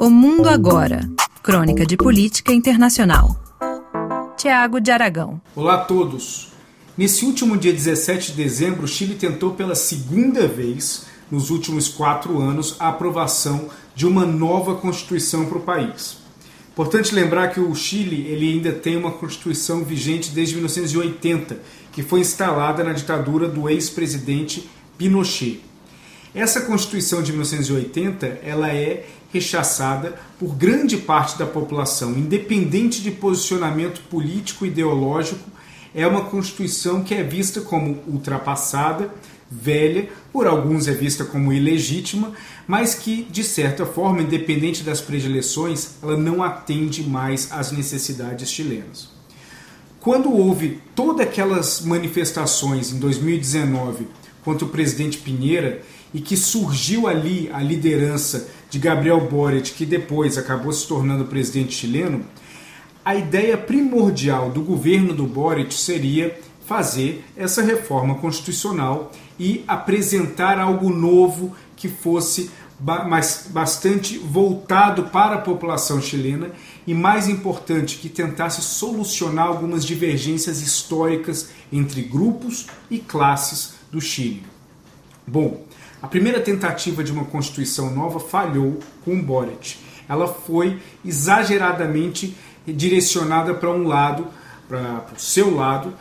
O Mundo Agora. Crônica de Política Internacional. Tiago de Aragão. Olá a todos. Nesse último dia 17 de dezembro, o Chile tentou pela segunda vez nos últimos quatro anos a aprovação de uma nova constituição para o país. Importante lembrar que o Chile ele ainda tem uma constituição vigente desde 1980, que foi instalada na ditadura do ex-presidente Pinochet. Essa Constituição de 1980 ela é rechaçada por grande parte da população, independente de posicionamento político ideológico. É uma Constituição que é vista como ultrapassada, velha, por alguns é vista como ilegítima, mas que, de certa forma, independente das predileções, ela não atende mais às necessidades chilenas. Quando houve todas aquelas manifestações em 2019 contra o presidente Pinheira e que surgiu ali a liderança de Gabriel Boric, que depois acabou se tornando presidente chileno, a ideia primordial do governo do Boric seria fazer essa reforma constitucional e apresentar algo novo que fosse bastante voltado para a população chilena e mais importante que tentasse solucionar algumas divergências históricas entre grupos e classes do Chile. Bom, a primeira tentativa de uma constituição nova falhou com Boric. Ela foi exageradamente direcionada para um lado, para o seu lado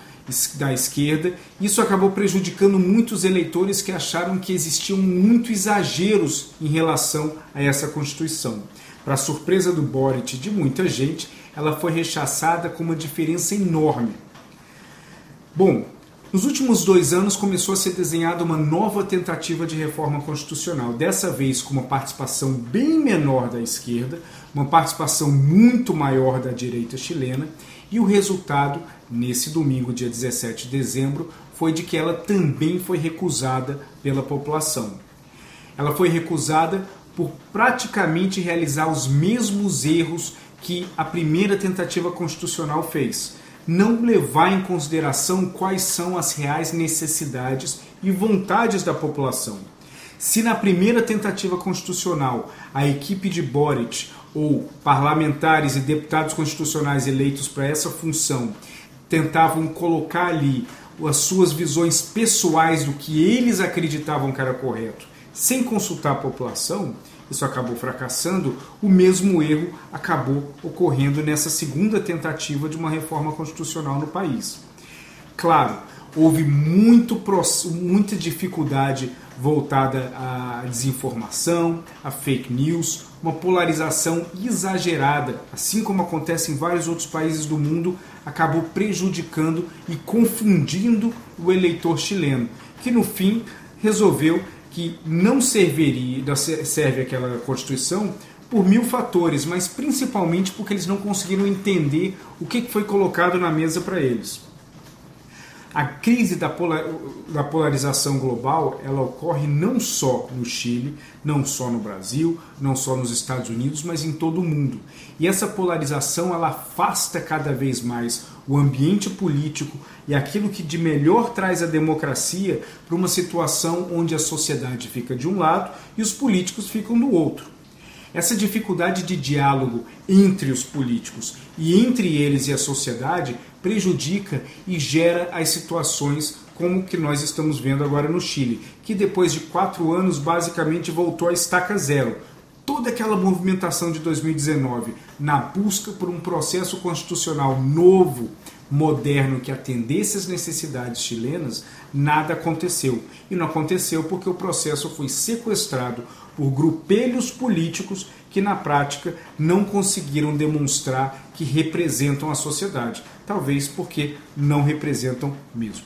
da esquerda. Isso acabou prejudicando muitos eleitores que acharam que existiam muitos exageros em relação a essa Constituição. Para surpresa do Boric e de muita gente, ela foi rechaçada com uma diferença enorme. Bom, nos últimos dois anos começou a ser desenhada uma nova tentativa de reforma constitucional, dessa vez com uma participação bem menor da esquerda, uma participação muito maior da direita chilena, e o resultado, nesse domingo, dia 17 de dezembro, foi de que ela também foi recusada pela população. Ela foi recusada por praticamente realizar os mesmos erros que a primeira tentativa constitucional fez não levar em consideração quais são as reais necessidades e vontades da população. Se na primeira tentativa constitucional a equipe de Boric ou parlamentares e deputados constitucionais eleitos para essa função tentavam colocar ali as suas visões pessoais do que eles acreditavam que era correto, sem consultar a população, isso acabou fracassando, o mesmo erro acabou ocorrendo nessa segunda tentativa de uma reforma constitucional no país. Claro, houve muito, muita dificuldade voltada à desinformação, à fake news, uma polarização exagerada, assim como acontece em vários outros países do mundo, acabou prejudicando e confundindo o eleitor chileno, que no fim resolveu que não serviria, serve aquela Constituição por mil fatores, mas principalmente porque eles não conseguiram entender o que foi colocado na mesa para eles. A crise da, polar, da polarização global ela ocorre não só no Chile, não só no Brasil, não só nos Estados Unidos, mas em todo o mundo. E essa polarização ela afasta cada vez mais o ambiente político e aquilo que de melhor traz a democracia para uma situação onde a sociedade fica de um lado e os políticos ficam do outro. Essa dificuldade de diálogo entre os políticos e entre eles e a sociedade prejudica e gera as situações como que nós estamos vendo agora no Chile, que depois de quatro anos basicamente voltou à estaca zero. Toda aquela movimentação de 2019 na busca por um processo constitucional novo, moderno, que atendesse às necessidades chilenas, nada aconteceu. E não aconteceu porque o processo foi sequestrado por grupelhos políticos que, na prática, não conseguiram demonstrar que representam a sociedade. Talvez porque não representam mesmo.